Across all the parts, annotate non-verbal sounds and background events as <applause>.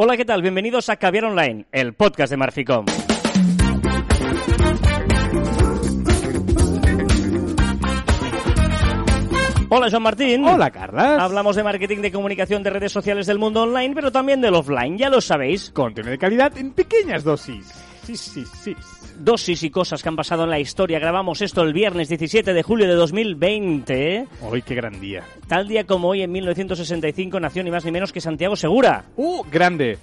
Hola, ¿qué tal? Bienvenidos a Caviar Online, el podcast de Marficom. Hola, Joan Martín. Hola, Carlas. Hablamos de marketing, de comunicación, de redes sociales del mundo online, pero también del offline, ya lo sabéis. Contenido de calidad en pequeñas dosis. Sí, sí, sí. Dosis y cosas que han pasado en la historia. Grabamos esto el viernes 17 de julio de 2020. Hoy, qué gran día. Tal día como hoy, en 1965, nació ni más ni menos que Santiago Segura. ¡Uh! Grande.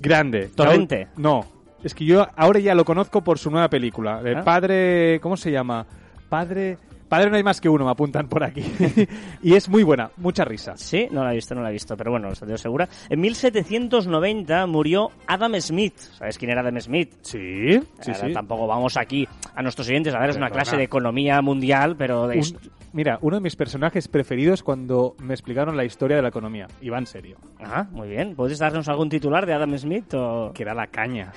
Grande. Torrente. No. Es que yo ahora ya lo conozco por su nueva película. El ¿Ah? padre. ¿Cómo se llama? Padre. Padre no hay más que uno, me apuntan por aquí. <laughs> y es muy buena, mucha risa. Sí, no la he visto, no la he visto, pero bueno, Santiago Segura. En 1790 murió Adam Smith. ¿Sabes quién era Adam Smith? Sí, sí, Ahora sí. Tampoco vamos aquí a nuestros oyentes a darles una Perdona. clase de economía mundial, pero de Un- mira, uno de mis personajes preferidos cuando me explicaron la historia de la economía. Y va en serio. Ah, muy bien. ¿Puedes darnos algún titular de Adam Smith? O... Que era la caña.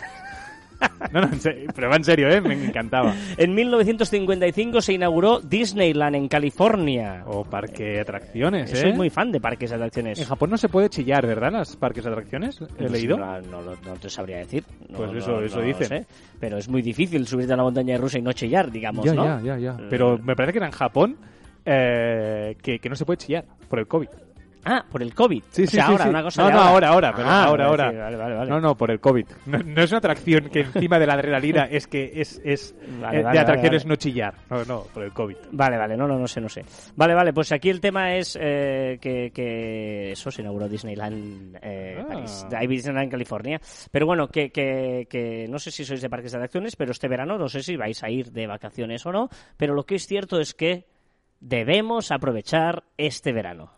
<laughs> no, no, pero va en serio, ¿eh? Me encantaba. En 1955 se inauguró Disneyland en California. O parque de atracciones, ¿eh? Soy muy fan de parques de atracciones. En Japón no se puede chillar, ¿verdad? Las parques de atracciones. He Pues leído. No, no, no- no te sabría decir. No, Pues eso- eso dicen. sé. Pero es muy difícil subirte a la montaña rusa y no chillar, digamos, ya, ¿no? ya, ya, ya. Pero me parece que era en Japón eh, que, que no se puede chillar por el COVID. Ah, por el COVID. Sí, O sí, sea, sí, ahora, sí. una cosa No, no, ahora, ahora, pero Ah, ahora, vale, ahora. Vale, vale, vale. No, no, por el COVID. No, no es una atracción que encima de la adrenalina es que es, es eh, de atracciones vale, no chillar. No, no, por el COVID. Vale, vale, no, no, no sé, no sé. Vale, vale, pues aquí el tema es eh, que, que eso se inauguró Disneyland eh, Ah. París, Disneyland en California. Pero bueno, que, que, que no sé si sois de parques de atracciones, pero este verano no sé si vais a ir de vacaciones o no, pero lo que es cierto es que debemos aprovechar este verano.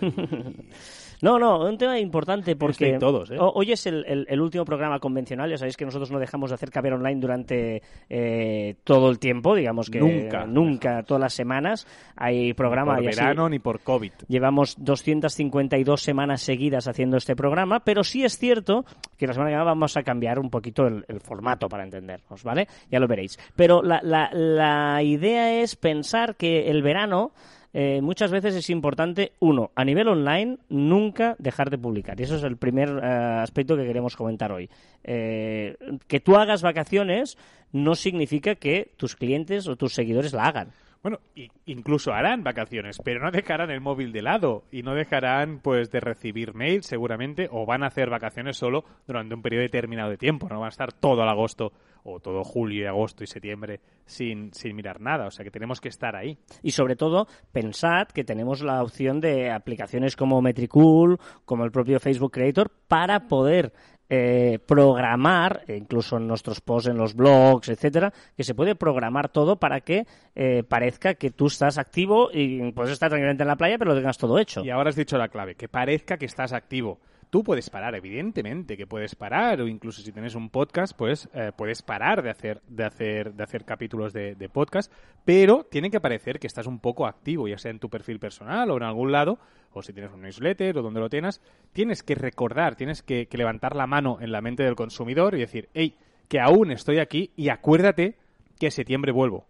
<laughs> No, no, un tema importante porque todos, ¿eh? ho- hoy es el, el- el último programa convencional. Ya sabéis que nosotros no dejamos de hacer Caber Online durante eh, todo el tiempo, digamos que Nunca. nunca, todas las semanas hay programa. por y así verano ni por COVID. Llevamos 252 semanas seguidas haciendo este programa, pero sí es cierto que la semana que viene vamos a cambiar un poquito el, el formato para entendernos, ¿vale? Ya lo veréis. Pero la, la- la idea es pensar que el verano eh, muchas veces es importante, uno, a nivel online, nunca dejar de publicar. Y eso es el primer eh, aspecto que queremos comentar hoy. Eh, que tú hagas vacaciones no significa que tus clientes o tus seguidores la hagan. Bueno, incluso harán vacaciones, pero no dejarán el móvil de lado y no dejarán pues de recibir mails seguramente o van a hacer vacaciones solo durante un periodo determinado de tiempo, no van a estar todo el agosto o todo julio y agosto y septiembre sin, sin mirar nada, o sea que tenemos que estar ahí. Y sobre todo, pensad que tenemos la opción de aplicaciones como Metricool, como el propio Facebook Creator, para poder eh, programar, e incluso en nuestros posts en los blogs, etcétera, que se puede programar todo para que eh, parezca que tú estás activo y puedes estar tranquilamente en la playa, pero lo tengas todo hecho. Y ahora has dicho la clave, que parezca que estás activo. Tú puedes parar, evidentemente que puedes parar, o incluso si tienes un podcast, pues eh, puedes parar de hacer, de hacer, de hacer capítulos de, de podcast, pero tiene que parecer que estás un poco activo, ya sea en tu perfil personal o en algún lado, o si tienes un newsletter o donde lo tengas, tienes que recordar, tienes que, que levantar la mano en la mente del consumidor y decir, hey, que aún estoy aquí y acuérdate que en septiembre vuelvo.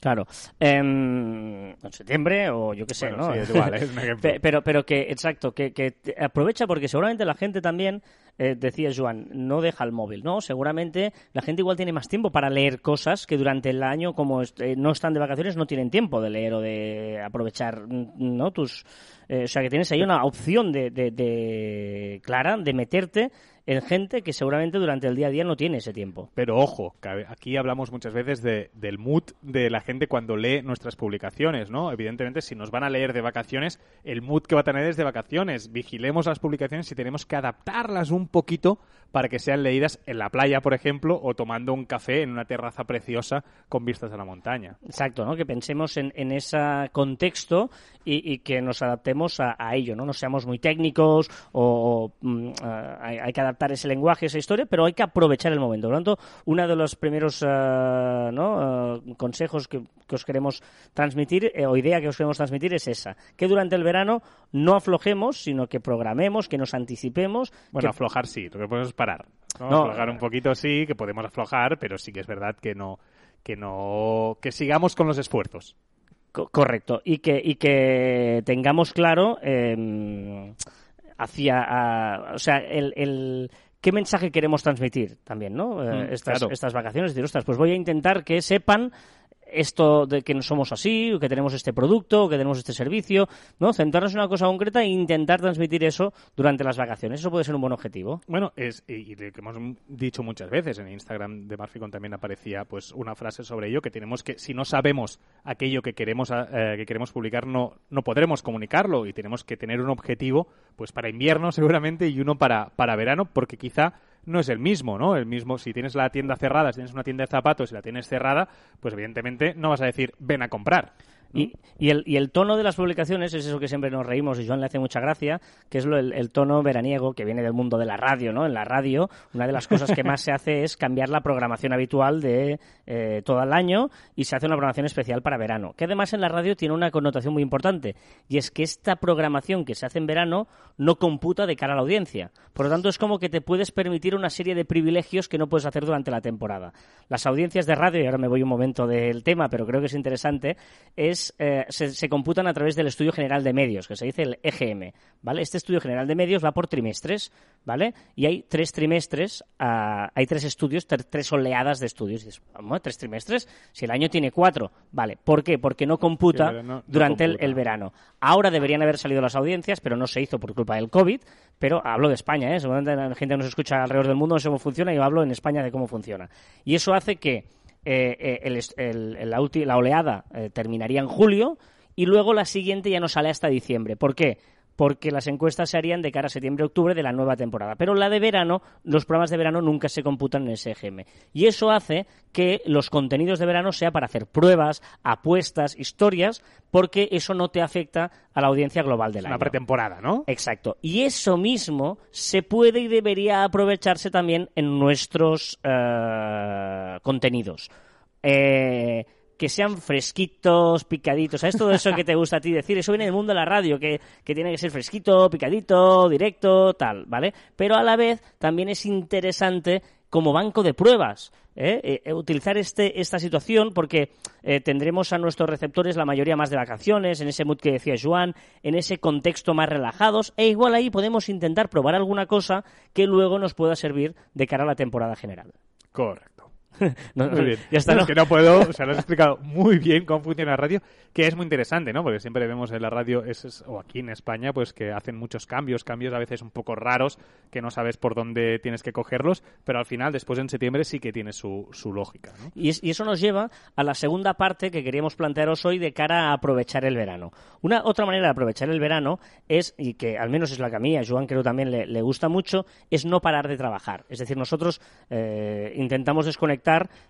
Claro. Em, en septiembre o yo qué sé, Bueno, ¿no? sí, es igual, es un <laughs> ejemplo. Pero, pero que, exacto, que, que aprovecha porque seguramente la gente también, eh, decía Joan, no deja el móvil, ¿no? Seguramente la gente igual tiene más tiempo para leer cosas que durante el año, como est- eh, no están de vacaciones, no tienen tiempo de leer o de aprovechar, mm, ¿no? Tus, eh, o sea, que tienes ahí una opción de, de- de- clara de meterte en gente que seguramente durante el día a día no tiene ese tiempo. Pero ojo, que aquí hablamos muchas veces de, del mood de la gente cuando lee nuestras publicaciones, ¿no? Evidentemente, si nos van a leer de vacaciones, el mood que va a tener es de vacaciones. Vigilemos las publicaciones y tenemos que adaptarlas un poquito para que sean leídas en la playa, por ejemplo, o tomando un café en una terraza preciosa con vistas a la montaña. Exacto, ¿no? Que pensemos en, en ese contexto y, y que nos adaptemos a, a ello, ¿no? No seamos muy técnicos o, o, mm, hay, hay que adaptar ese lenguaje, esa historia, pero hay que aprovechar el momento. Por lo tanto, uno de los primeros ah, ¿no? ah, consejos que, que os queremos transmitir eh, o idea que os queremos transmitir es esa, que durante el verano no aflojemos, sino que programemos, que nos anticipemos. Bueno, que- aflojar sí, lo que podemos es parar. ¿no? No, aflojar un poquito sí, que podemos aflojar, pero sí que es verdad que no que no que sigamos con los esfuerzos. Co- correcto. Y que, y que tengamos claro eh, hacia, o sea, el, el qué mensaje queremos transmitir también, ¿no? Eh, Mm, estas, claro. estas vacaciones, decir, ostras, pues voy a intentar que sepan esto de que no somos así, que tenemos este producto, que tenemos este servicio, ¿no? Centrarnos en una cosa concreta e intentar transmitir eso durante las vacaciones. Eso puede ser un buen objetivo. Bueno, es, y, y lo que hemos dicho muchas veces, en Instagram de Marficon también aparecía pues una frase sobre ello, que tenemos que, si no sabemos aquello que queremos, eh, que queremos publicar, no, no podremos comunicarlo y tenemos que tener un objetivo pues para invierno seguramente y uno para, para verano, porque quizá no es el mismo, ¿no? El mismo, si tienes la tienda cerrada, si tienes una tienda de zapatos y la tienes cerrada, pues evidentemente no vas a decir ven a comprar. Y, y, el, y el tono de las publicaciones es eso que siempre nos reímos y Joan le hace mucha gracia, que es lo, el, el, tono veraniego que viene del mundo de la radio, ¿no? En la radio, una de las cosas que más se <laughs> hace es cambiar la programación habitual de eh, todo el año y se hace una programación especial para verano, que además en la radio tiene una connotación muy importante, y es que esta programación que se hace en verano no computa de cara a la audiencia. Por lo tanto, es como que te puedes permitir una serie de privilegios que no puedes hacer durante la temporada. Las audiencias de radio, y ahora me voy un momento del tema, pero creo que es interesante, es eh, se, se, computan a través del Estudio General de Medios, que se dice el EGM, ¿vale? Este Estudio General de Medios va por trimestres, ¿vale? Y hay tres trimestres, uh, hay tres estudios, tres oleadas de estudios. Dices, vamos, tres trimestres, si el año tiene cuatro, ¿vale? ¿Por qué? Porque no computa sí, no, durante no computa. El, el, verano. Ahora deberían haber salido las audiencias, pero no se hizo por culpa del COVID, pero hablo de España, ¿eh? Seguramente la gente nos escucha alrededor del mundo, no sé cómo funciona, y yo hablo en España de cómo funciona. Y eso hace que eh, el, el, la, la, oleada eh, terminaría en julio y luego la siguiente ya no sale hasta diciembre. ¿Por qué? Porque las encuestas se harían de cara a septiembre-octubre de la nueva temporada. Pero la de verano, los programas de verano nunca se computan en ese EGM. Y eso hace que los contenidos de verano sea para hacer pruebas, apuestas, historias, porque eso no te afecta a la audiencia global del Una año. pretemporada, ¿no? Exacto. Y eso mismo se puede y debería aprovecharse también en nuestros uh, contenidos. Eh, que sean fresquitos, picaditos. ¿Sabes todo eso que te gusta a ti decir? Eso viene del mundo de la radio, que, que, tiene que ser fresquito, picadito, directo, tal, ¿vale? Pero a la vez también es interesante como banco de pruebas. ¿eh? Eh, utilizar este, esta situación porque eh, tendremos a nuestros receptores la mayoría más de vacaciones, en ese mood que decía Joan, en ese contexto más relajados, e igual ahí podemos intentar probar alguna cosa que luego nos pueda servir de cara a la temporada general. Correcto. <laughs> No, muy bien. Ya está, no. Es que no puedo, o sea, lo has explicado muy bien cómo funciona la radio, que es muy interesante, ¿no? Porque siempre vemos en la radio, es, es, o aquí en España, pues que hacen muchos cambios, cambios a veces un poco raros, que no sabes por dónde tienes que cogerlos, pero al final, después en septiembre, sí que tiene su, su lógica, ¿no? Y, es, y, eso nos lleva a la segunda parte que queríamos plantearos hoy de cara a aprovechar el verano. Una otra manera de aprovechar el verano es, y que al menos es la que a mí, a Joan creo también le, le gusta mucho, es no parar de trabajar. Es decir, nosotros eh, intentamos desconectar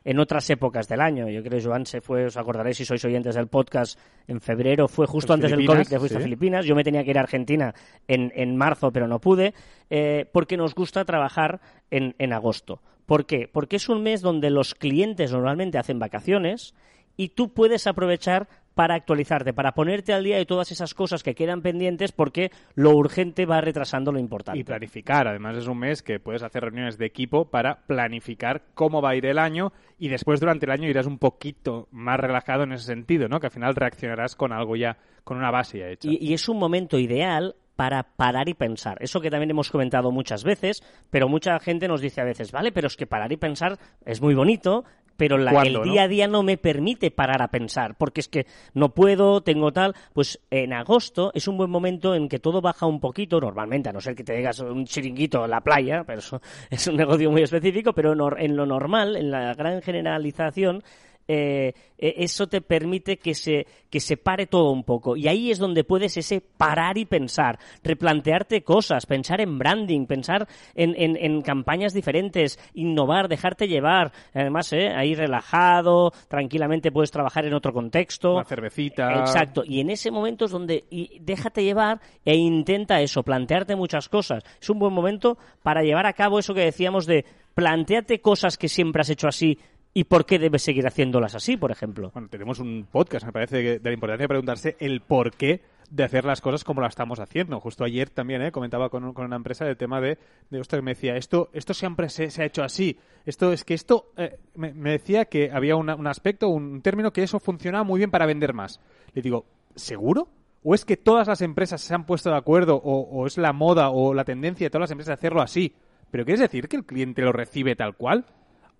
en otras épocas del año. Yo creo que Joan se fue, os acordaréis si sois oyentes del podcast, en febrero, fue justo antes del COVID que fuiste sí. a Filipinas. Yo me tenía que ir a Argentina en, en marzo, pero no pude, eh, porque nos gusta trabajar en, en agosto. ¿Por qué? Porque es un mes donde los clientes normalmente hacen vacaciones y tú puedes aprovechar para actualizarte, para ponerte al día de todas esas cosas que quedan pendientes porque lo urgente va retrasando lo importante. Y planificar, además es un mes que puedes hacer reuniones de equipo para planificar cómo va a ir el año y después durante el año irás un poquito más relajado en ese sentido, ¿no? Que al final reaccionarás con algo ya, con una base ya hecha. Y, y es un momento ideal para parar y pensar. Eso que también hemos comentado muchas veces, pero mucha gente nos dice a veces, vale, pero es que parar y pensar es muy bonito, pero la, el ¿no? día a día no me permite parar a pensar, porque es que no puedo, tengo tal. Pues en agosto es un buen momento en que todo baja un poquito, normalmente, a no ser que te digas un chiringuito en la playa, pero eso <laughs> es un negocio muy específico, pero en lo normal, en la gran generalización, eh, eso te permite que se, que se pare todo un poco. Y ahí es donde puedes ese parar y pensar, replantearte cosas, pensar en branding, pensar en, en, en campañas diferentes, innovar, dejarte llevar. Además, eh, ahí relajado, tranquilamente puedes trabajar en otro contexto. Una cervecita. Exacto. Y en ese momento es donde y déjate llevar e intenta eso, plantearte muchas cosas. Es un buen momento para llevar a cabo eso que decíamos de planteate cosas que siempre has hecho así ¿Y por qué debes seguir haciéndolas así, por ejemplo? Bueno, tenemos un podcast, me parece, de la importancia de preguntarse el por qué de hacer las cosas como las estamos haciendo. Justo ayer también ¿eh? comentaba con, con, una empresa el tema de, de ostras, me decía, esto, esto siempre se, ha hecho así. Esto es que esto, eh, me, decía que había un aspecto, un término que eso funcionaba muy bien para vender más. Le digo, ¿seguro? ¿O es que todas las empresas se han puesto de acuerdo o, o es la moda o la tendencia de todas las empresas hacerlo así? ¿Pero quieres decir que el cliente lo recibe tal cual?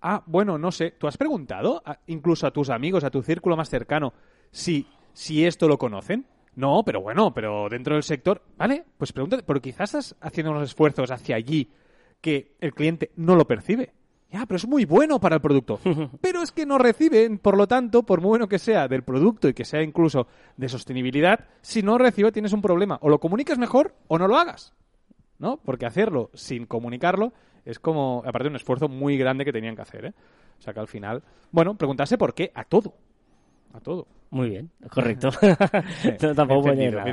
Ah, bueno, no sé. ¿Tú has preguntado a- incluso a tus amigos, a tu círculo más cercano, si, si esto lo conocen? No, pero bueno, pero dentro del sector, ¿vale? Pues pregúntate, pero quizás estás haciendo unos esfuerzos hacia allí que el cliente no lo percibe. Ya, pero es muy bueno para el producto. <laughs> Pero es que no reciben, por lo tanto, por muy bueno que sea del producto y que sea incluso de sostenibilidad, si no recibe tienes un problema. O lo comunicas mejor o no lo hagas. ¿No? Porque hacerlo sin comunicarlo es como, aparte, un esfuerzo muy grande que tenían que hacer, ¿eh? O sea que al final, bueno, preguntarse por qué a todo. A todo. Muy bien, <laughs> correcto. No, tampoco entendido, nada.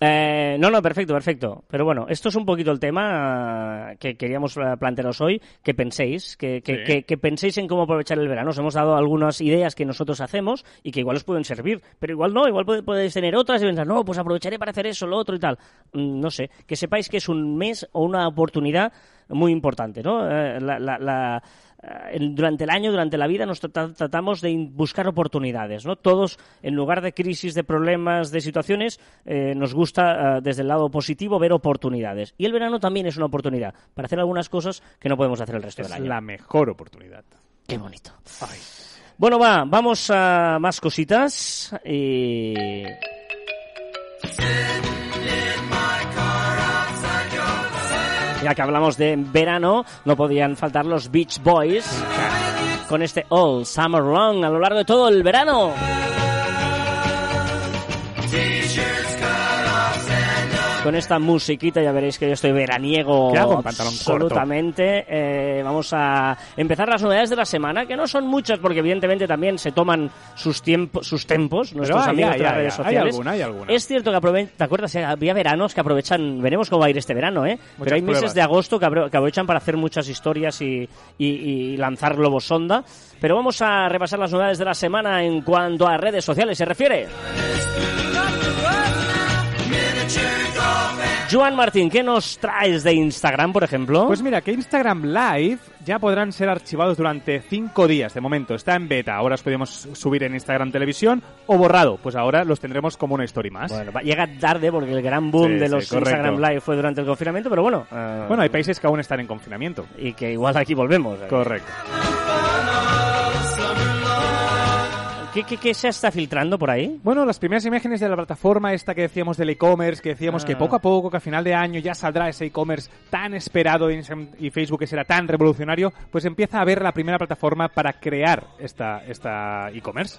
Eh, no, no, perfecto, perfecto. Pero bueno, esto es un poquito el tema que queríamos eh, plantearos hoy, que penséis, que, que, Sí. que- que penséis en cómo aprovechar el verano. Os hemos dado algunas ideas que nosotros hacemos y que igual os pueden servir, pero igual no, igual podéis tener otras y pensar, no, pues aprovecharé para hacer eso, lo otro y tal. Mm, No sé, que sepáis que es un mes o una oportunidad muy importante, ¿no? Eh, la- la- la- en- durante el año, durante la vida, nos trata- tratamos de buscar oportunidades, ¿no? Todos, en lugar de crisis, de problemas, de situaciones, eh, nos gusta, eh, desde el lado positivo, ver oportunidades. Y el verano también es una oportunidad para hacer algunas cosas que no podemos hacer el resto Es del año. la mejor oportunidad. Qué bonito. Ay. Bueno, va, vamos a más cositas. Ya que hablamos de verano, no podían faltar los Beach Boys con este All Summer Long a lo largo de todo el verano. Con esta musiquita ya veréis que yo estoy veraniego ¿Qué hago en pantalón corto? absolutamente. Eh, vamos a empezar las novedades de la semana, que no son muchas porque evidentemente también se toman sus tiempos, sus tempos, nuestros hay, amigos hay, de las hay, redes hay sociales. alguna, hay alguna. Es cierto que aprovechan, ¿te acuerdas? Había veranos que aprovechan, veremos cómo va a ir este verano, ¿eh? Pero hay meses de agosto que, apro- que aprovechan para hacer muchas historias y, y- y lanzar globos sonda. Pero vamos a repasar las novedades de la semana en cuanto a redes sociales se refiere. Joan Martín, ¿qué nos traes de Instagram, por ejemplo? Pues mira, que Instagram Live ya podrán ser archivados durante cinco días. De momento está en beta. Ahora os podemos subir en Instagram Televisión o borrado. Pues ahora los tendremos como una story más. Bueno, llega tarde porque el gran boom Sí, de sí, los correcto. Instagram Live fue durante el confinamiento, pero bueno. eh, Bueno, hay países que aún están en confinamiento. y que igual aquí volvemos. eh. Correcto. ¿Qué, qué, qué se está filtrando por ahí? Bueno, las primeras imágenes de la plataforma esta que decíamos del e-commerce, que decíamos Ah. que poco a poco, que a final de año ya saldrá ese e-commerce tan esperado de Instagram y Facebook que será tan revolucionario, pues empieza a ver la primera plataforma para crear esta esta e-commerce.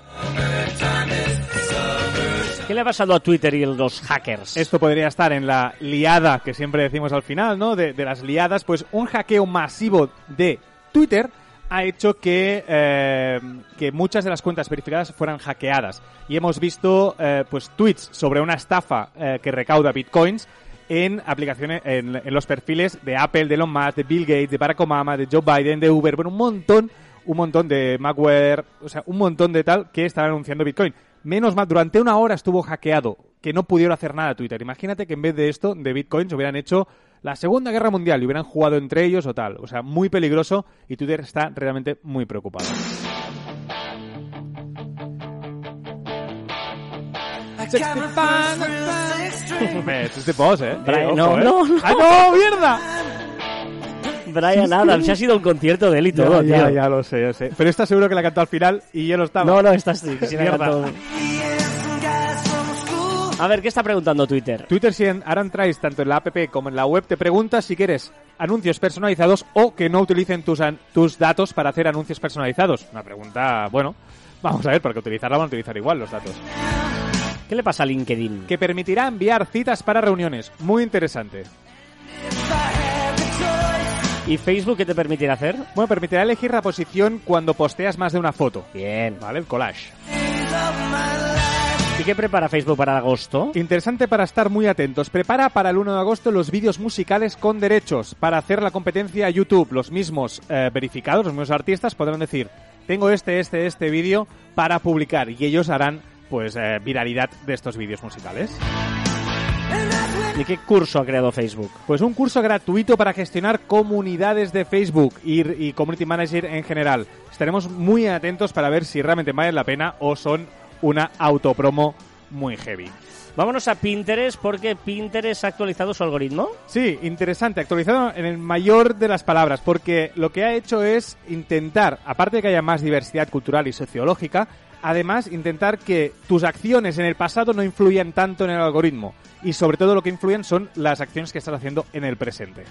¿Qué le ha pasado a Twitter y los hackers? Esto podría estar en la liada que siempre decimos al final, ¿no? De, de las liadas, pues un hackeo masivo de Twitter ha hecho que, eh, que muchas de las cuentas verificadas fueran hackeadas. Y hemos visto eh, pues tweets sobre una estafa eh, que recauda bitcoins en aplicaciones, en, en los perfiles de Apple, de Elon Musk, de Bill Gates, de Barack Obama, de Joe Biden, de Uber, bueno, un montón, un montón de Macware, o sea, un montón de tal que estaban anunciando Bitcoin. Menos mal, durante una hora estuvo hackeado, que no pudieron hacer nada Twitter. Imagínate que en vez de esto, de Bitcoins, hubieran hecho la Segunda Guerra Mundial y hubieran jugado entre ellos o tal. O sea, muy peligroso y Twitter está realmente muy preocupado. Es de <laughs> boss, ¿eh? Brian, Eh, ojo, no, ¿eh? no, no. ¡Ah, no! ¡Mierda! Brian Adams, se ha sido un concierto de él y todo, ya, ya, tío. ya lo sé, yo sé. Pero está seguro que la cantó al final y yo lo estaba. No, no, estás sí, sí, la Mierda. cantó. A ver, ¿qué está preguntando Twitter? Twitter, si en- ahora entráis tanto en la app como en la web, te pregunta si quieres anuncios personalizados o que no utilicen tus, an- tus datos para hacer anuncios personalizados. Una pregunta, bueno, vamos a ver, porque utilizarla van a utilizar igual los datos. ¿Qué le pasa a LinkedIn? Que permitirá enviar citas para reuniones. Muy interesante. ¿Y Facebook qué te permitirá hacer? Bueno, permitirá elegir la posición cuando posteas más de una foto. Bien. ¿Vale? El collage. ¿Y qué prepara Facebook para agosto? Interesante para estar muy atentos. Prepara para el 1 de agosto los vídeos musicales con derechos para hacer la competencia a YouTube. Los mismos eh, verificados, los mismos artistas podrán decir, tengo este, este, este vídeo para publicar y ellos harán pues eh, viralidad de estos vídeos musicales. ¿Y qué curso ha creado Facebook? Pues un curso gratuito para gestionar comunidades de Facebook y, y Community Manager en general. Estaremos muy atentos para ver si realmente valen la pena o son una autopromo muy heavy. Vámonos a Pinterest porque Pinterest ha actualizado su algoritmo. Sí, interesante, actualizado en el mayor de las palabras, porque lo que ha hecho es intentar, aparte de que haya más diversidad cultural y sociológica, además intentar que tus acciones en el pasado no influyan tanto en el algoritmo y sobre todo lo que influyen son las acciones que estás haciendo en el presente.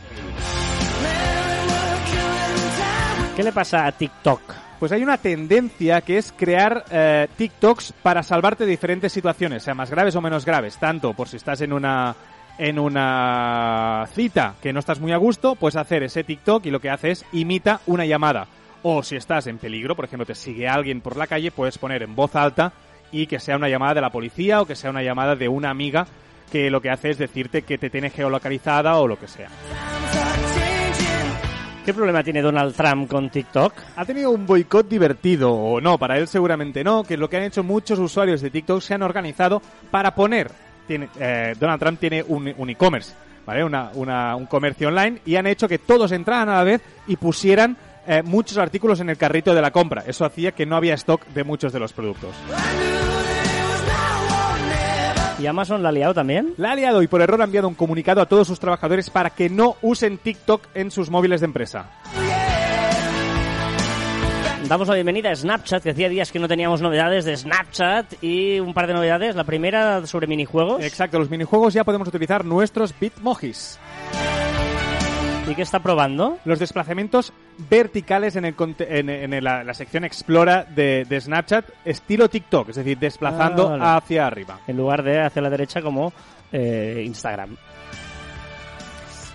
¿Qué le pasa a TikTok? Pues hay una tendencia que es crear eh, TikToks para salvarte de diferentes situaciones, sea más graves o menos graves, tanto por si estás en una en una cita que no estás muy a gusto, puedes hacer ese TikTok y lo que hace es imita una llamada. O si estás en peligro, por ejemplo, te sigue alguien por la calle, puedes poner en voz alta y que sea una llamada de la policía o que sea una llamada de una amiga que lo que hace es decirte que te tiene geolocalizada o lo que sea. ¿Qué problema tiene Donald Trump con TikTok? Ha tenido un boicot divertido, o no, para él seguramente no, que es lo que han hecho muchos usuarios de TikTok, se han organizado para poner, tiene, eh, Donald Trump tiene un, un e-commerce, ¿vale? Una, una- un comercio online, y han hecho que todos entraran a la vez y pusieran eh, muchos artículos en el carrito de la compra. Eso hacía que no había stock de muchos de los productos. ¿Y Amazon la ha liado también? La ha liado y por error ha enviado un comunicado a todos sus trabajadores para que no usen TikTok en sus móviles de empresa. Damos la bienvenida a Snapchat, que hacía días que no teníamos novedades de Snapchat y un par de novedades. La primera sobre minijuegos. Exacto, los minijuegos ya podemos utilizar nuestros Bitmojis. ¿Y qué está probando? Los desplazamientos verticales en, el, en, en la, la sección Explora de, de Snapchat, estilo TikTok, es decir, desplazando Ah, vale. hacia arriba. En lugar de hacia la derecha como eh, Instagram.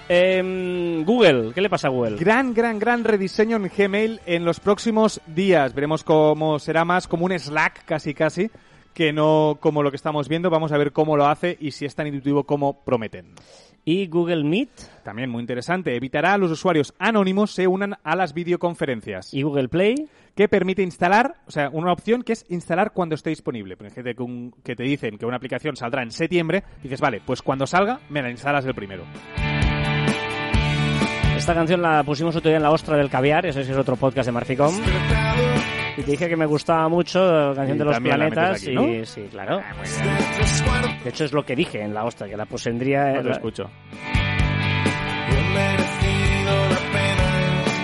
Em, Google, ¿qué le pasa a Google? Gran, gran, gran rediseño en Gmail en los próximos días. Veremos cómo será más como un Slack, casi, casi, que no como lo que estamos viendo. Vamos a ver cómo lo hace y si es tan intuitivo como prometen. Y Google Meet También muy interesante, evitará a los usuarios anónimos se unan a las videoconferencias. y Google Play. que permite instalar, o sea, una opción que es instalar cuando esté disponible. Por ejemplo, que, un- que te dicen que una aplicación saldrá en septiembre, dices, vale, pues cuando salga me la instalas el primero. Esta canción la pusimos otro día en la ostra del caviar, ese es otro podcast de Marficom. Y te dije que me gustaba mucho la canción Y de los planetas. aquí, y ¿no? sí, claro. De hecho, es lo que dije en la ostra, que la pondría. No en lo la- escucho.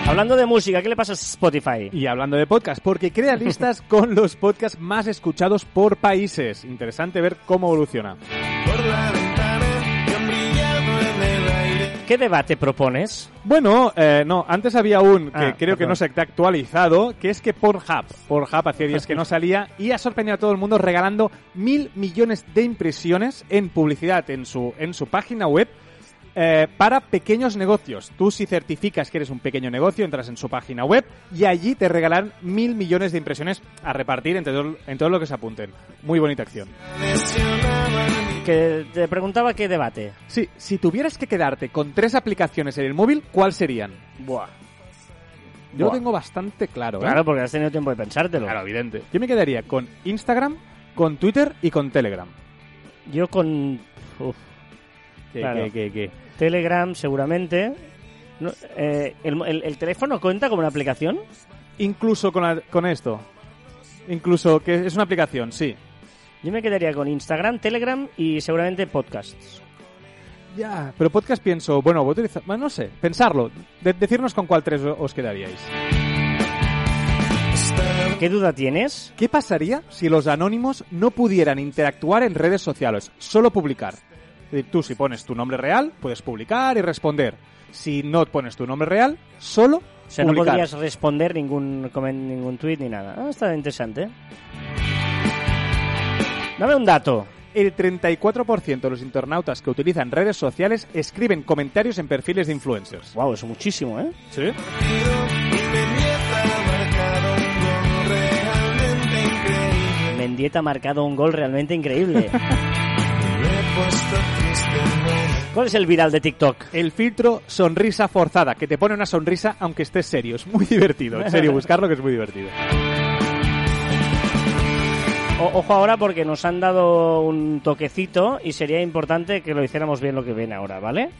Hablando de música, ¿qué le pasa a Spotify? Y hablando de podcast, porque crea listas <laughs> con los podcasts más escuchados por países. Interesante ver cómo evoluciona. ¿Qué debate propones? Bueno, eh, no, antes había un que Ah, creo que no se está actualizado, que es que Pornhub, Pornhub hacía días que no <laughs> salía y ha sorprendido a todo el mundo regalando mil millones de impresiones en publicidad en su, en su página web eh, para pequeños negocios. Tú si certificas que eres un pequeño negocio, entras en su página web y allí te regalan mil millones de impresiones a repartir entre todo, en todo lo que se apunten. Muy bonita acción. Que te preguntaba qué debate. Sí, si tuvieras que quedarte con tres aplicaciones en el móvil, ¿cuáles serían? Buah. Yo lo tengo bastante claro. ¿eh? Claro, porque has tenido tiempo de pensártelo. Claro, evidente. Yo me quedaría con Instagram, con Twitter y con Telegram. Yo con uf, ¿Qué, Claro. qué, qué, qué? Telegram, seguramente. No, eh, el, el- el teléfono cuenta como una aplicación? Incluso con, la- con esto. Incluso que es una aplicación, sí. Yo me quedaría con Instagram, Telegram y seguramente podcasts. Ya. Pero podcast pienso, bueno, voy a utilizar, bueno, no sé, pensarlo. De- decirnos con cuál tres os quedaríais. ¿Qué duda tienes? ¿Qué pasaría si los anónimos no pudieran interactuar en redes sociales, solo publicar? Es decir, tú si pones tu nombre real, puedes publicar y responder. Si no pones tu nombre real, solo O sea, no podrías responder ningún ningún tweet ni nada. Ah, está interesante. Dame un dato. El 34% de los internautas que utilizan redes sociales escriben comentarios en perfiles de influencers. Wow, es muchísimo, ¿eh? ¿Sí? Mendieta ha marcado un gol realmente increíble. <laughs> ¿Cuál es el viral de TikTok? El filtro sonrisa forzada, que te pone una sonrisa aunque estés serio. Es muy divertido, en serio, buscarlo que es muy divertido. O- ojo ahora porque nos han dado un toquecito y sería importante que lo hiciéramos bien lo que viene ahora, ¿vale?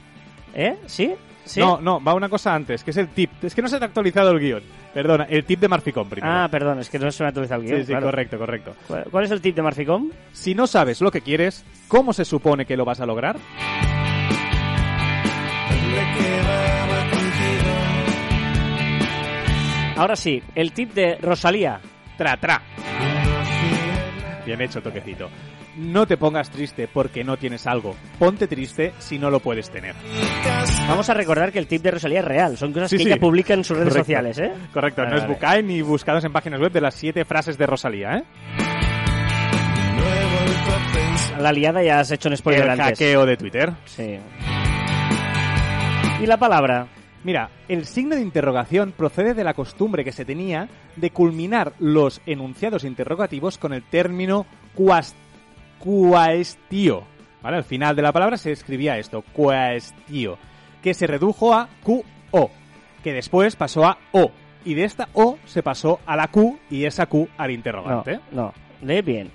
¿Eh? ¿Sí? ¿Sí? No, no, va una cosa antes, que es el tip. Es que no se te ha actualizado el guion. Perdona, el tip de Marficom primero. Ah, perdón, es que no se me ha actualizado el guion. sí, sí, claro. correcto, correcto. ¿Cuál cuál es el tip de Marficom? Si no sabes lo que quieres, ¿cómo se supone que lo vas a lograr? Ahora sí, el tip de Rosalía. Tra, tra. Bien hecho, toquecito. No te pongas triste porque no tienes algo. Ponte triste si no lo puedes tener. Vamos a recordar que el tip de Rosalía es real. Son cosas Sí, que sí. ella publica en sus redes Correcto. sociales, ¿eh? Correcto, Vale, no es. Bucay ni buscados en páginas web de las siete frases de Rosalía, ¿eh? La liada ya has hecho un spoiler El antes. hackeo de Twitter. Sí. ¿Y la palabra? Mira, el signo de interrogación procede de la costumbre que se tenía de culminar los enunciados interrogativos con el término cuas, cuaestio. ¿Vale? Al final de la palabra se escribía esto, cuaestio, que se redujo a QO, que después pasó a O, y de esta O se pasó a la Q y esa Q al No, interrogante. no. Lee bien.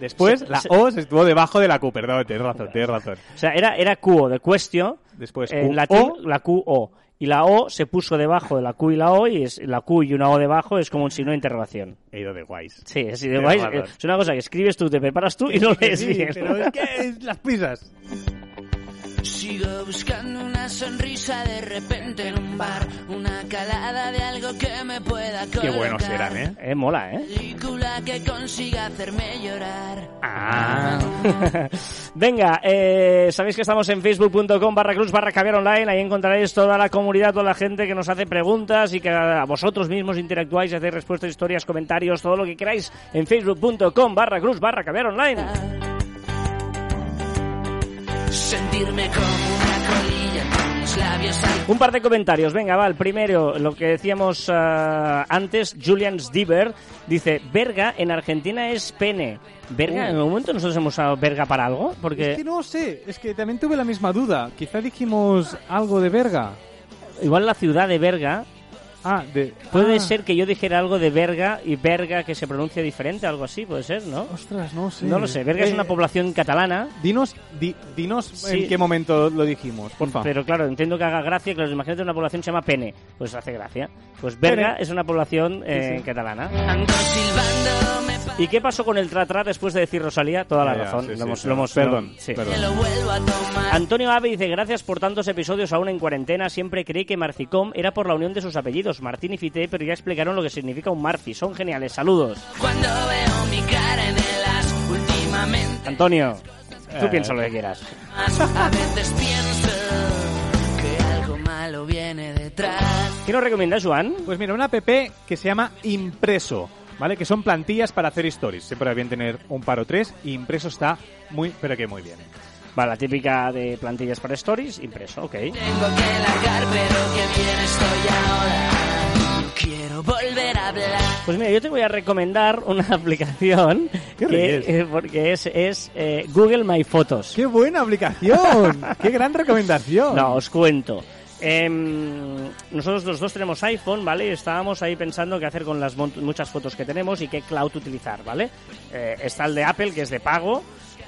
Después Se- la se- O se estuvo debajo de la Q, perdón, tienes razón, tienes razón. O sea, era, era QO de question, Después en QO, latín la QO. Y la O se puso debajo de la Q y la O, y es, la Q y una O debajo es como un signo de interrogación. he ido de guays. Sí, así de Tienes guay. razón. Es una cosa que escribes tú, te preparas tú y no lees bien. pero es que es las prisas. Sigo buscando una sonrisa de repente en un bar, una calada de algo que me pueda Qué colocar. buenos eran, ¿eh? Eh, mola, ¿eh? Película que consiga hacerme llorar. Ah. <laughs> Venga, eh, sabéis que estamos en facebook.com barra cruz barra caviar online. Ahí encontraréis toda la comunidad, toda la gente que nos hace preguntas y que a vosotros mismos interactuáis y hacéis respuestas, historias, comentarios, todo lo que queráis en facebook.com barra cruz barra caviar online. Sentirme como una colilla con los labios al Un par de comentarios. Venga, va, el primero, lo que decíamos ah, antes, Julian Sdiver dice, verga en Argentina es pene. ¿Verga? Oh. ¿En algún momento nosotros hemos usado verga para algo? Porque Es que no sé, es que también tuve la misma duda. Quizá dijimos algo de verga. igual la ciudad de Verga Ah, de... Puede ah, ser que yo dijera algo de Berga y Berga que se pronuncia diferente, algo así, puede ser, ¿no? Ostras, no sé. No lo sé. Berga es Eh, una población catalana, Dinos, di- dinos Sí. en qué momento lo dijimos, por favor. pero claro, entiendo que haga gracia. Claro, imagínate una población que se llama Pene, pues hace gracia. Pues Berga Pene. es una población eh, sí. catalana. ¿Y qué pasó con el tra-tra después de decir Rosalía? Toda la razón. lo hemos, sí. lo hemos- Perdón. Antonio Ave dice, gracias por tantos episodios aún en cuarentena. Siempre creí que Marficom era por la unión de sus apellidos, Martín y Fité, pero ya explicaron lo que significa un Marfi. Son geniales. Saludos. Cuando veo mi cara en el as, últimamente Antonio, tú Eh, piensa lo que quieras. a veces pienso que algo malo viene detrás. ¿Qué nos recomiendas, Joan? Pues mira, una app que se llama Impreso, ¿vale? Que son plantillas para hacer stories. Siempre va bien tener un par o tres y Impreso está muy, pero que muy bien. Vale, la típica de plantillas para stories, impreso, ok. Tengo que largar, pero que bien estoy ahora. Quiero volver a hablar. Pues mira, yo te voy a recomendar una <laughs> aplicación ¿Qué que, eh, porque es, es eh, Google My Photos. ¡Qué buena aplicación! <laughs> ¡Qué gran recomendación! No, os cuento. Em, nosotros los dos tenemos iPhone, ¿vale? Y estábamos ahí pensando qué hacer con las muchas fotos que tenemos y qué cloud utilizar, ¿vale? Eh, está el de Apple, que es de pago,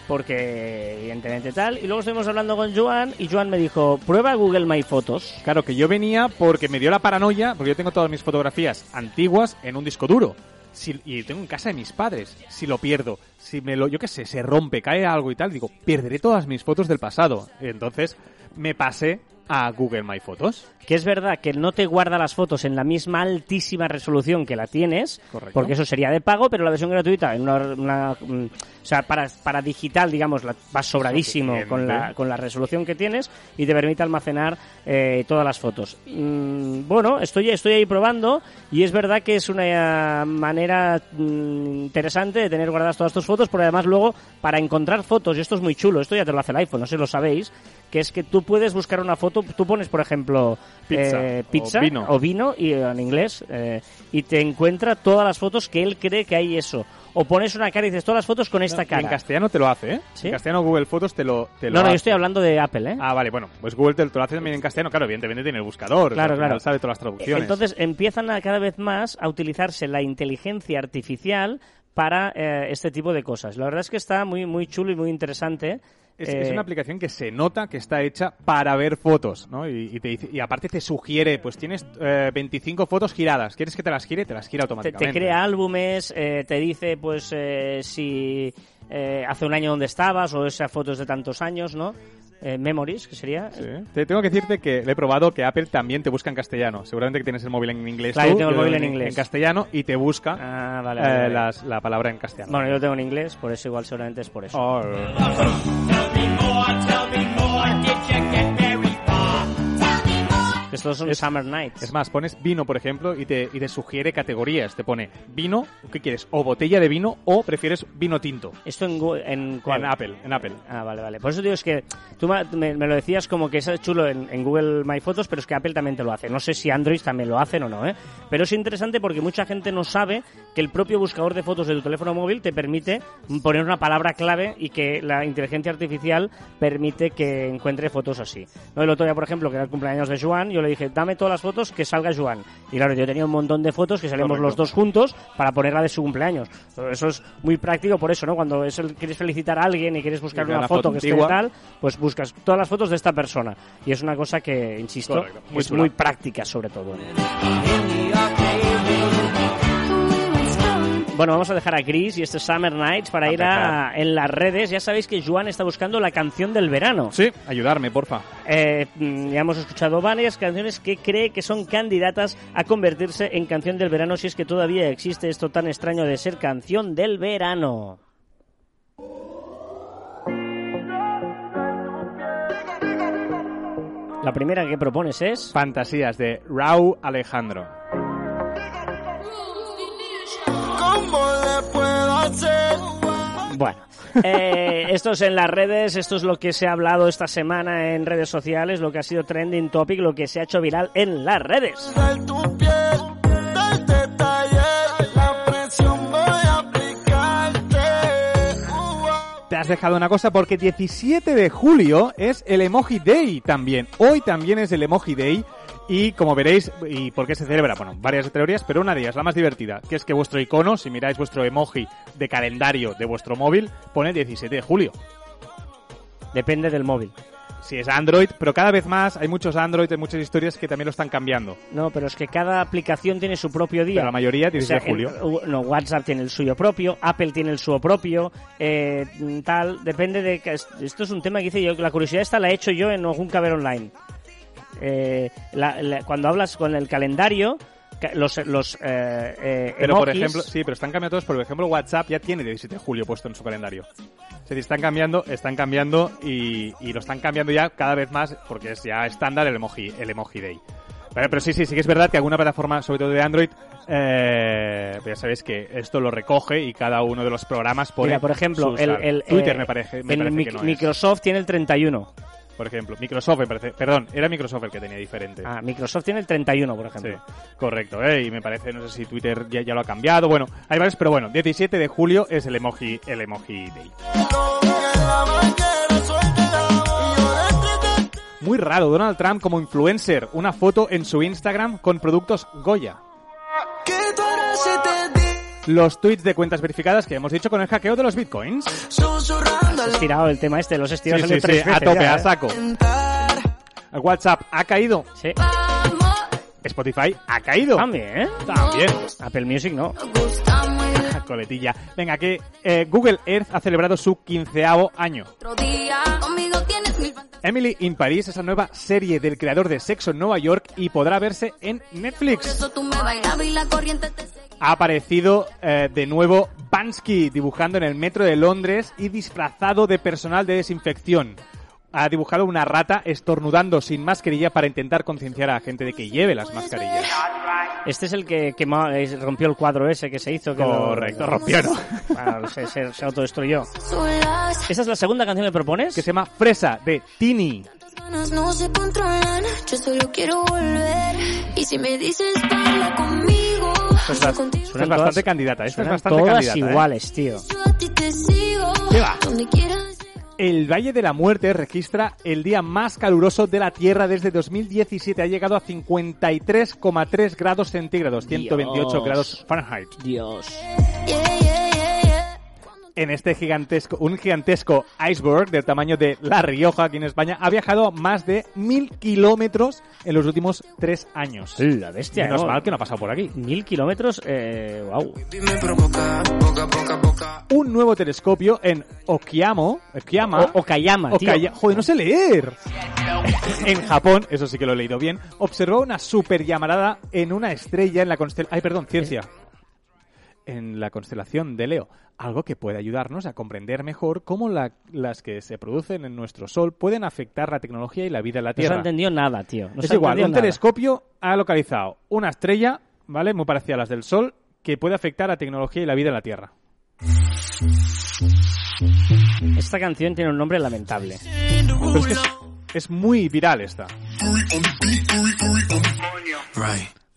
porque evidentemente tal. Y luego estuvimos hablando con Joan y Joan me dijo, prueba Google My Photos. Claro, que yo venía porque me dio la paranoia, porque yo tengo todas mis fotografías antiguas en un disco duro. Si- y tengo en casa de mis padres. Si lo pierdo, si me lo, yo qué sé, se rompe, cae algo y tal, digo, perderé todas mis fotos del pasado. Entonces me pasé a Google My Fotos. Que es verdad que no te guarda las fotos en la misma altísima resolución que la tienes, Correcto. porque eso sería de pago, pero la versión gratuita, en una, una- mm, o sea, para, para digital, digamos, la, va sobradísimo con la, con la resolución que tienes y te permite almacenar eh, todas las fotos. Mm, bueno, estoy, estoy ahí probando y es verdad que es una manera mm, interesante de tener guardadas todas tus fotos, porque además luego para encontrar fotos, y esto es muy chulo, esto ya te lo hace el iPhone, no sé si lo sabéis, que es que tú puedes buscar una foto, tú pones, por ejemplo, Pizza, eh, o vino. o vino y en inglés eh, y te encuentra todas las fotos que él cree que hay eso o pones una cara y dices todas las fotos con esta Y en cara castellano te lo hace, ¿eh? ¿Sí? En castellano Google Fotos te lo, te lo no no yo estoy hablando de Apple ¿eh? Ah, vale, bueno, pues Google te, lo hace también en castellano, claro, evidentemente tiene el buscador, Claro, al final claro. sabe todas las traducciones. entonces empiezan a cada vez más a utilizarse la inteligencia artificial para eh, este tipo de cosas la verdad es que está muy muy chulo y muy interesante Es, es Eh, una aplicación que se nota que está hecha para ver fotos, ¿no? Y, y te dice- y aparte te sugiere, pues tienes eh, 25 fotos giradas. ¿Quieres que te las gire? Te las gira te, automáticamente. te crea álbumes, eh, te dice pues eh, si eh, hace un año dónde estabas o esas fotos de tantos años, ¿no? Eh, memories, que sería. Sí. Te tengo que decirte que le he probado que Apple también te busca en castellano. Seguramente que tienes el móvil en inglés. Claro, tú, yo tengo el móvil en en inglés. castellano y te busca Ah, vale, eh, vale, vale. las- la palabra en castellano. Bueno, yo lo tengo en inglés, por eso igual seguramente es por eso. Oh, Estos son Es- Summer Nights. Es más, pones vino, por ejemplo, y te, y te sugiere categorías. Te pone vino, ¿qué quieres? O botella de vino o prefieres vino tinto. Esto en, en cuál? En Apple, en Apple. Ah, vale, vale. Por eso digo, es que tú me, me lo decías como que es chulo en, en Google My Photos, pero es que Apple también te lo hace. No sé si Android también lo hacen o no, ¿eh? Pero es interesante porque mucha gente no sabe que el propio buscador de fotos de tu teléfono móvil te permite poner una palabra clave y que la inteligencia artificial permite que encuentre fotos así. ¿No? El otro día, por ejemplo, que era el cumpleaños de Joan, yo le dije, dame todas las fotos que salga Joan. Y claro, yo tenía un montón de fotos que salíamos Correcto. los dos juntos para ponerla de su cumpleaños. Eso es muy práctico por eso, ¿no? Cuando es el- quieres felicitar a alguien y quieres buscar Y una foto, foto que esté tal, pues buscas todas las fotos de esta persona. Y es una cosa que, insisto, Correcto, muy es chula. muy práctica sobre todo. Bueno, vamos a dejar a Chris y este Summer Nights para A ir a, en las redes. Ya sabéis que Joan está buscando la canción del verano. Sí, ayudarme, porfa. Eh, mm, ya hemos escuchado varias canciones que cree que son candidatas a convertirse en canción del verano si es que todavía existe esto tan extraño de ser canción del verano. La primera que propones es... Fantasías de Raúl Alejandro. Bueno, eh, esto es en las redes, esto es lo que se ha hablado esta semana en redes sociales, lo que ha sido trending topic, lo que se ha hecho viral en las redes. Te has dejado una cosa porque 17 de julio es el Emoji Day también. Hoy también es el Emoji Day. Y como veréis, ¿y por qué se celebra? Bueno, varias teorías, pero una de ellas, la más divertida, que es que vuestro icono, si miráis vuestro emoji de calendario de vuestro móvil, pone 17 de julio. Depende del móvil. Si es Android, pero cada vez más hay muchos Android, hay muchas historias que también lo están cambiando. No, pero es que cada aplicación tiene su propio día. Pero la mayoría O 17 sea, de julio. en- no, WhatsApp tiene el suyo propio, Apple tiene el suyo propio, eh, tal, depende de... Esto es un tema que hice yo, la curiosidad esta la he hecho yo en algún caber online. Eh, la- la- cuando hablas con el calendario, ca- los, los eh, eh, Pero por emojis- ejemplo, sí, pero están cambiando todos. Por ejemplo, WhatsApp ya tiene 17 de julio puesto en su calendario. Es decir, están cambiando, están cambiando y, y lo están cambiando ya cada vez más porque es ya estándar el emoji, el emoji day. Pero, pero sí, sí, sí que es verdad que alguna plataforma, sobre todo de Android, eh, ya sabéis que esto lo recoge y cada uno de los programas pone. Mira, por ejemplo, sus- el, el, Twitter eh, me parece, me en parece Mic- que no es. Microsoft tiene el 31. Por ejemplo, Microsoft me parece, perdón, era Microsoft el que tenía diferente. Ah, Microsoft tiene el 31, por Sí, ejemplo. correcto, ¿eh? Y me parece, no sé si Twitter ya, ya lo ha cambiado. Bueno, hay varios, pero bueno, 17 de julio es el emoji, el emoji day. Muy raro, Donald Trump como influencer, una foto en su Instagram con productos Goya. Los tweets de cuentas verificadas que hemos dicho con el hackeo de los bitcoins. Has estirado el tema este, los Sí, estiros sí, sí, a tope, ya, a ¿eh? saco. WhatsApp ha caído. Sí, Spotify ha caído. también. También. Apple Music no. Coletilla. Venga, que eh, Google Earth ha celebrado su quinceavo año. Emily in Paris es la nueva serie del creador de Sexo en Nueva York y podrá verse en Netflix. Ha aparecido eh, de nuevo Bansky dibujando en el metro de Londres y disfrazado de personal de desinfección. Ha dibujado una rata estornudando sin mascarilla para intentar concienciar a la gente de que lleve las mascarillas. Este es el que eh, rompió el cuadro ese que se hizo. Que lo- Correcto, rompió, ¿no? <laughs> Bueno, se, se, se autodestruyó. ¿Esa es la segunda canción que propones? Que se llama Fresa de Tini. no se controlan. Yo solo quiero volver. Y si me dices baila conmigo, Es bastante candidata, esta es suenan bastante todas candidata. ¿eh? iguales, tío. ¿Qué va? El Valle de la Muerte registra el día más caluroso de la Tierra desde 2017. Ha llegado a 53,3 grados centígrados, 128 Dios. grados Fahrenheit. Dios. En este gigantesco, un gigantesco iceberg del tamaño de La Rioja aquí en España ha viajado más de mil kilómetros en los últimos tres años. La bestia, Menos ¿no? mal que no ha pasado por aquí. Mil kilómetros, eh, wow. Un nuevo telescopio en Okiamo, Okiyama, O, Okayama, tío. Joder, no sé leer. En Japón, eso sí que lo he leído bien, observó una super llamarada en una estrella en la constelación. Ay, perdón, ciencia. En la constelación de Leo. Algo que puede ayudarnos a comprender mejor cómo la- las que se producen en nuestro Sol pueden afectar la tecnología y la vida en la No se ha Tierra. entendido nada, tío. No es igual, un nada. telescopio ha localizado una estrella, ¿vale? Muy parecida a las del Sol, que puede afectar a la tecnología y la vida en la Tierra. Esta canción tiene un nombre lamentable. Pero es que es, es muy viral esta.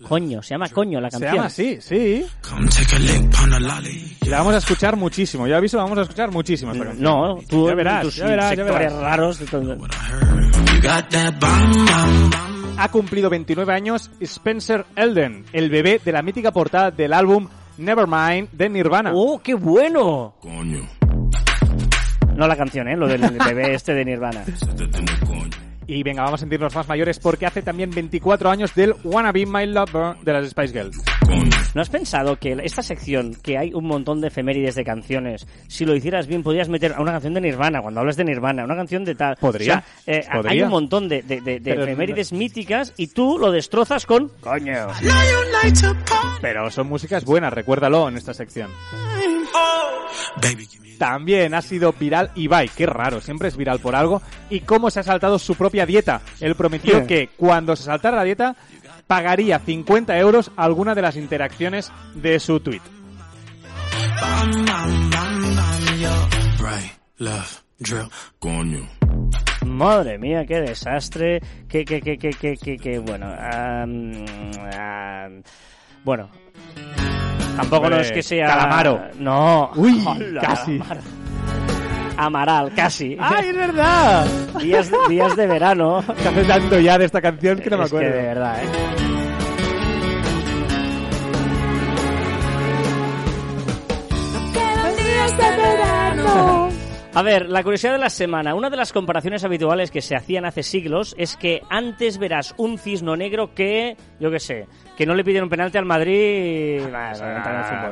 Coño, se llama Coño la Se canción. llama así, sí. Y la vamos a escuchar muchísimo. Ya aviso, la vamos a escuchar muchísimo. esta canción. No, tú Ya verás, tus ya verás, ya verás. raros. de todo- Ha cumplido 29 años Spencer Elden, el bebé de la mítica portada del álbum Nevermind de Nirvana. ¡Oh, qué bueno! No la canción, ¿eh? Lo del bebé este de Nirvana. Y venga, vamos a sentirnos más mayores porque hace también 24 años del Wanna Be My Lover de las Spice Girls. ¿No has pensado que esta sección, que hay un montón de efemérides de canciones, si lo hicieras bien, podrías meter a una canción de Nirvana, cuando hablas de Nirvana, una canción de tal... Podría, O sea, eh, podría. Hay un montón de, de- de- de Pero- efemérides míticas y tú lo destrozas con... ¡Coño! Pero son músicas buenas, recuérdalo en esta sección. También ha sido viral Ibai, qué raro, siempre es viral por algo. Y cómo se ha saltado su propia dieta. Él prometió ¿Qué? que cuando se saltara la dieta pagaría 50 euros alguna de las interacciones de su tweet. Madre mía, qué desastre, qué, qué, qué, qué, qué, qué, qué- bueno, bueno, tampoco Hombre, no es que sea... Calamaro. No. Uy, Hola, casi. Calamaro. Amaral, casi. ¡Ay, es verdad! días, días de verano. Que hace tanto ya de esta canción que no me Es que acuerdo. de verdad, ¿eh? A ver, la curiosidad de la semana. Una de las comparaciones habituales que se hacían hace siglos es que antes verás un cisno negro que, yo qué sé, que no le pidieron un penalti al Madrid.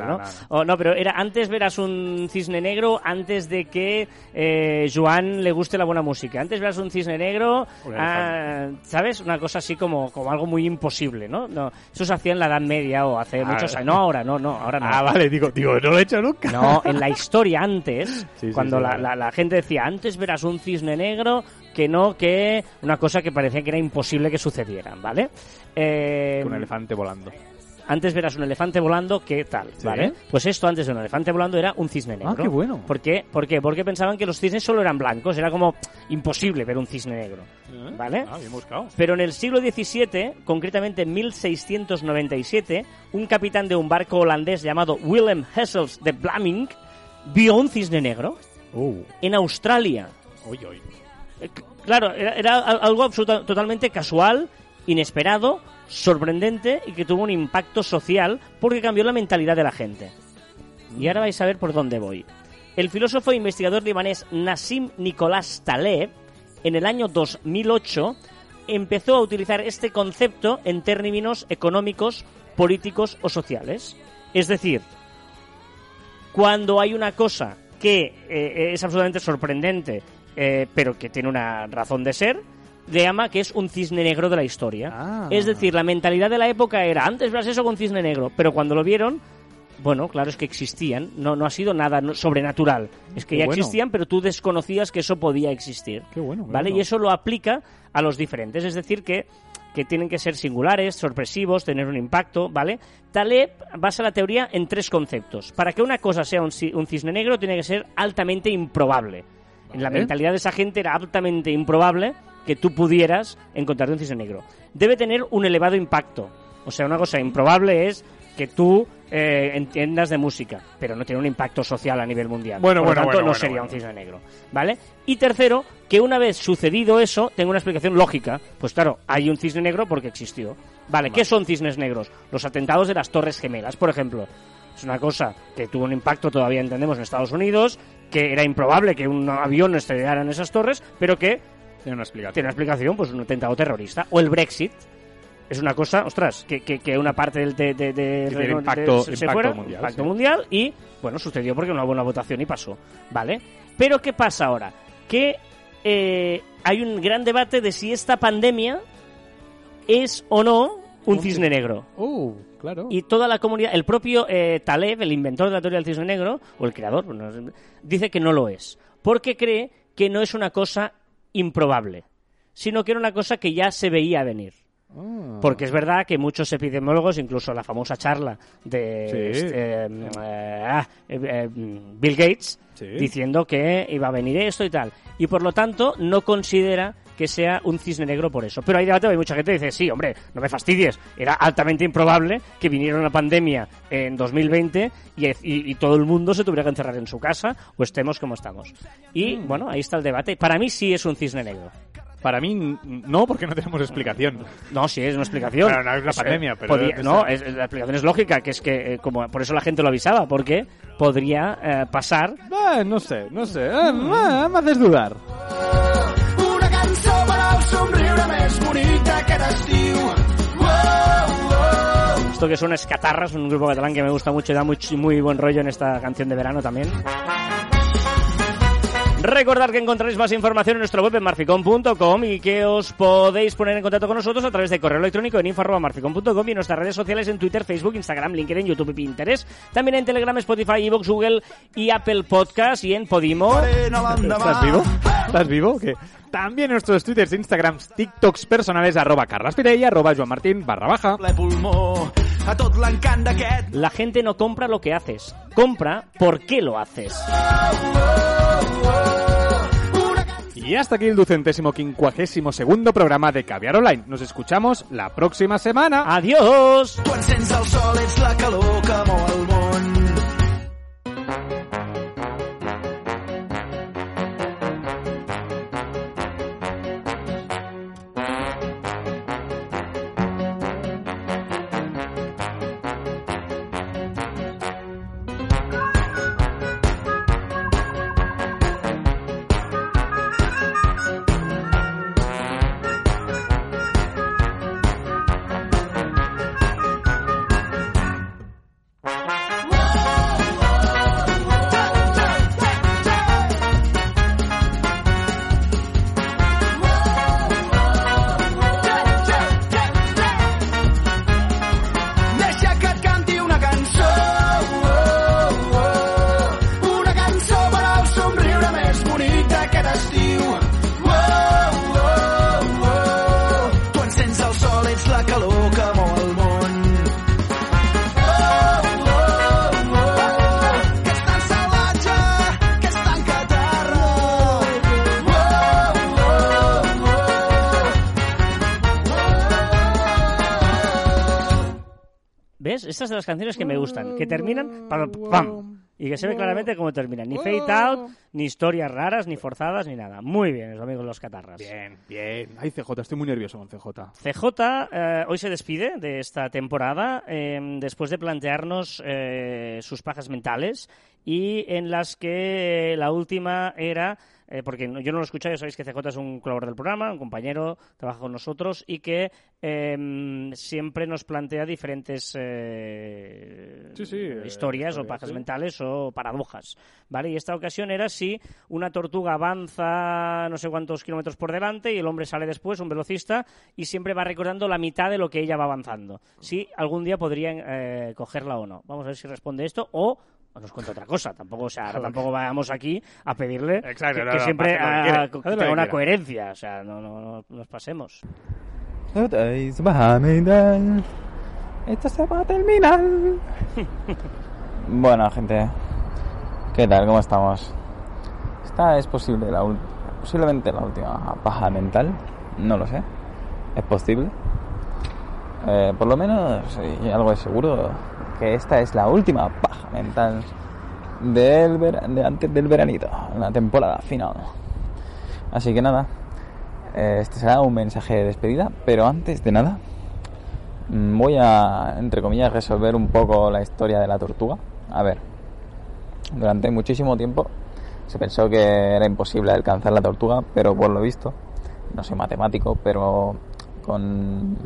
No. O, no, pero era antes verás un cisne negro antes de que eh, Joan le guste la buena música. Antes verás un cisne negro, ah, ¿sabes? Una cosa así como, como algo muy imposible, ¿no? no Eso se hacía en la Edad Media o hace muchos años. No ahora, no, no, ahora no. Ah, vale, digo, digo, no lo he hecho nunca. No, en la historia antes, <laughs> Sí, sí, cuando sí, la, la- la gente decía, antes verás un cisne negro que no que una cosa que parecía que era imposible que sucediera, ¿vale? Eh, Un elefante volando. antes verás un elefante volando que tal, ¿Sí? ¿vale? Pues esto antes de un elefante volando era un cisne negro. Ah, qué bueno. ¿Por qué? ¿Por qué? Porque pensaban que los cisnes solo eran blancos, era como imposible ver un cisne negro, ¿vale? Ah, bien buscado. Pero en el siglo XVII, concretamente en 1697, un capitán de un barco holandés llamado Willem Hessels de Blaming vio un cisne negro Uh, en Australia. Eh, Claro, era, era al- algo absoluta- totalmente casual, inesperado, sorprendente y que tuvo un impacto social porque cambió la mentalidad de la gente. Y ahora vais a ver por dónde voy. El filósofo e investigador libanés Nassim Nicolás Taleb, en el año 2008, empezó a utilizar este concepto en términos económicos, políticos o sociales. Es decir, cuando hay una cosa que eh, es absolutamente sorprendente, eh, pero que tiene una razón de ser, le llama que es un cisne negro de la historia. Ah. Es decir, la mentalidad de la época era, antes verás eso con cisne negro, pero cuando lo vieron, bueno, claro, es que existían, no, no ha sido nada no- sobrenatural, es que Qué ya bueno. existían, pero tú desconocías que eso podía existir. Qué bueno, ¿Vale? bueno. Y eso lo aplica a los diferentes, es decir, que que tienen que ser singulares, sorpresivos, tener un impacto, ¿vale? Taleb basa la teoría en tres conceptos. Para que una cosa sea un, ci- un cisne negro, tiene que ser altamente improbable. En la mentalidad de esa gente era altamente improbable que tú pudieras encontrarte un cisne negro. Debe tener un elevado impacto. O sea, una cosa improbable es que tú eh, entiendas de música, pero no tiene un impacto social a nivel mundial. Bueno, Por lo tanto, bueno, no bueno, sería un cisne negro, ¿vale? Y tercero, que una vez sucedido eso, tenga una explicación lógica. Pues claro, hay un cisne negro porque existió. Vale, ¿qué son cisnes negros? Los atentados de las Torres Gemelas, por ejemplo. es una cosa que tuvo un impacto, todavía entendemos, en Estados Unidos, que era improbable que un avión estrellara en esas torres, pero que Tiene una explicación. tiene una explicación, pues un atentado terrorista. O el Brexit. Es una cosa, ostras, que, que, que una parte del de, de, impacto- se- impacto fuera, mundial, impacto sí. mundial, y bueno, sucedió porque no hubo una votación y pasó, ¿vale? Pero ¿qué pasa ahora? Que eh, hay un gran debate de si esta pandemia es o no un cisne negro. Uh, claro. Y toda la comunidad, el propio eh, Taleb, el inventor de la teoría del cisne negro, o el creador, dice que no lo es. Porque cree que no es una cosa improbable, sino que era una cosa que ya se veía venir. Ah. Porque es verdad que muchos epidemiólogos, incluso la famosa charla de Sí. este, eh, eh, ah, eh, eh, Bill Gates, Sí. diciendo que iba a venir esto y tal. Y por lo tanto, no considera que sea un cisne negro por eso. Pero hay debate, hay mucha gente que dice, sí, hombre, no me fastidies. Era altamente improbable que viniera una pandemia en 2020 y, y- y todo el mundo se tuviera que encerrar en su casa o estemos como estamos. Y Mm. bueno, ahí está el debate. Para mí sí es un cisne negro. Para mí, n- no, porque no tenemos explicación. No, sí, es una explicación. Claro, no es una eh, pandemia, pero podía- es- no, es- la explicación es lógica, que es que, eh, como por eso la gente lo avisaba, porque podría eh, pasar. Ah, no sé, no sé. Ah, ah, me haces dudar. Una somriure més d'aquest estiu. Wow, wow. Esto que suena es Catarras, un grupo catalán que me gusta mucho y da muy, muy buen rollo en esta canción de verano también. Recordad que encontraréis más información en nuestro web en marficom.com y que os podéis poner en contacto con nosotros a través de correo electrónico en info.marficom.com y en nuestras redes sociales en Twitter, Facebook, Instagram, LinkedIn, YouTube y Pinterest. También en Telegram, Spotify, Evox, Google y Apple Podcast y en Podimo. ¿Estás vivo? ¿Estás vivo o qué? También en nuestros twitters, instagrams, tiktoks personales, arroba carlaspirey, arroba joanmartin, barra baja. La gente no compra lo que haces, compra por qué lo haces. Y hasta aquí el ducentésimo quincuagésimo segundo programa de Caviar Online. Nos escuchamos la próxima semana. ¡Adiós! quan sents el sol ets la calor que mou el món ¿Ves? Estas son las canciones que me gustan, que terminan pam, pam, y que se ve claramente cómo terminan. Ni fade out, ni historias raras, ni forzadas, ni nada. Muy bien, los amigos los catarras. Bien, bien. Ay, CJ, estoy muy nervioso con CJ. CJ eh, hoy se despide de esta temporada eh, después de plantearnos eh, sus pajas mentales y en las que la última era, eh, porque yo no lo he escuchado, ya sabéis que CJ es un colaborador del programa, un compañero, trabaja con nosotros y que eh, siempre nos plantea diferentes eh, Sí, sí, eh, historias o pajas sí. mentales o paradojas, ¿vale? Y esta ocasión era si una tortuga avanza no sé cuántos kilómetros por delante y el hombre sale después, un velocista, y siempre va recordando la mitad de lo que ella va avanzando. Si algún día podrían eh, cogerla o no. Vamos a ver si responde esto o o nos cuenta otra cosa. Tampoco, o sea, ahora tampoco vayamos aquí a pedirle Exacto, que, no, que no, siempre que ah, tenga una quiera. coherencia. O sea, no, no, no nos pasemos. Esto se va a terminar. <laughs> bueno, gente. ¿Qué tal? ¿Cómo estamos? Esta es posible la posiblemente la última paja mental. No lo sé. Es posible. Eh, por lo menos, algo es seguro, que esta es la última paja mental del de antes del veranito, la temporada final. Así que nada, eh, este será un mensaje de despedida, pero antes de nada, Mm, Voy a, entre comillas, resolver un poco la historia de la tortuga. A ver, durante muchísimo tiempo se pensó que era imposible alcanzar la tortuga, pero por lo visto, no soy matemático, pero con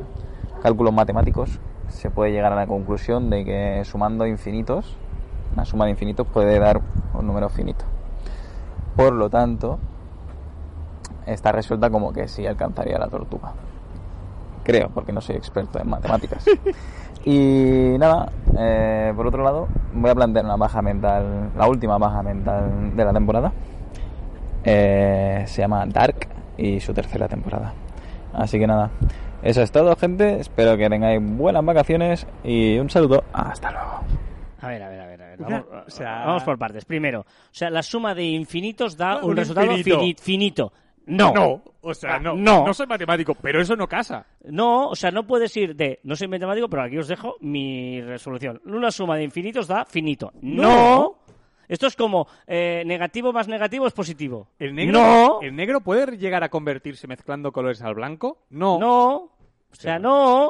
cálculos matemáticos se puede llegar a la conclusión de que sumando infinitos, una suma de infinitos puede dar un número finito. Por lo tanto, está resuelta como que sí alcanzaría la tortuga. Creo, porque no soy experto en matemáticas. <laughs> Y nada, eh, por otro lado, voy a plantear una baja mental, la última baja mental de la temporada. Eh, se llama Dark y su tercera temporada. Así que nada, eso es todo, gente. Espero que tengáis buenas vacaciones y un saludo. Hasta luego. A ver, a ver, a ver. a ver. Una- Vamos, o sea- vamos por partes. Primero, o sea, la suma de infinitos da un, un resultado infinito. finito. No. No, o sea, Ah, no, no. no soy matemático, pero eso no casa. No, o sea, no puedes ir de. No soy matemático, pero aquí os dejo mi resolución. Una suma de infinitos da finito. No. No. Esto es como eh, negativo más negativo es positivo. ¿El negro, No. ¿El negro puede llegar a convertirse mezclando colores al blanco? No. No. O sea, no.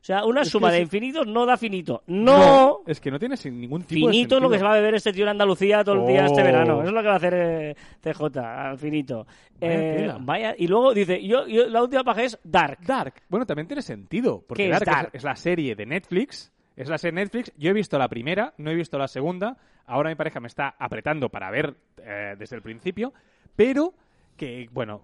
O sea, una Es suma de es- infinitos no da finito. No. Es que no tiene ningún tipo Finito es de lo que se va a beber este tío en Andalucía todo el día este Oh. verano. Eso es lo que va a hacer eh, CJ, al finito. Vaya Eh, vaya, y luego dice, yo, yo la última página es Dark. Dark. Bueno, también tiene sentido. Porque ¿Qué es Dark, es- Dark? Es, la serie de Netflix. Es la serie Netflix. Yo he visto la primera, no he visto la segunda. Ahora mi pareja me está apretando para ver eh, desde el principio. Pero que, bueno,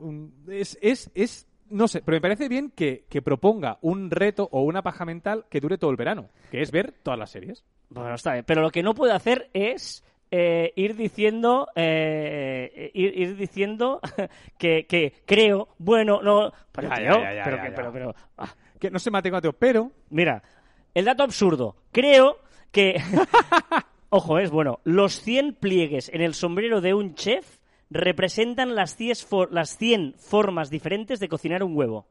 es, es, es. No sé, pero me parece bien que, que proponga un reto o una paja mental que dure todo el verano. Que es ver todas las series. Bueno, está bien. Pero lo que no puede hacer es eh, ir diciendo, eh, ir, ir diciendo <laughs> que, que creo, bueno, no. Pero, Ya, tío, ya, ya, ya, pero, ya, que- ya. pero, pero, ah, Que no sé matemático, pero. mira, el dato absurdo. Creo que. <laughs> Ojo, es bueno. Los 100 pliegues en el sombrero de un chef representan las 100, for- las 100 formas diferentes de cocinar un huevo.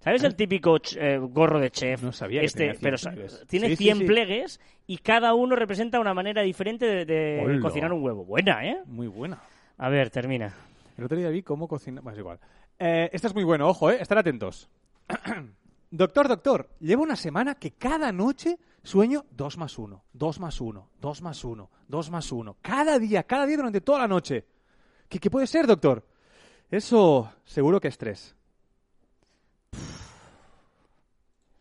¿Sabes el típico ch- eh, gorro de chef? No sabía que este, tenía 100 pero tiene Sí, sí, 100 sí. pliegues y cada uno representa una manera diferente de, cocinar un huevo. Buena, ¿eh? Muy buena. A ver, termina. El otro día vi cómo cocinar. Bueno, es igual. Eh, esta es muy bueno, ojo, ¿eh? Estar atentos. <clears throat> doctor, doctor, llevo una semana que cada noche sueño 2 más 1, 2 más 1, 2 más 1, 2 más 1. Cada día, cada día durante toda la noche. ¿Qué, qué puede ser, doctor? Eso seguro que es estrés.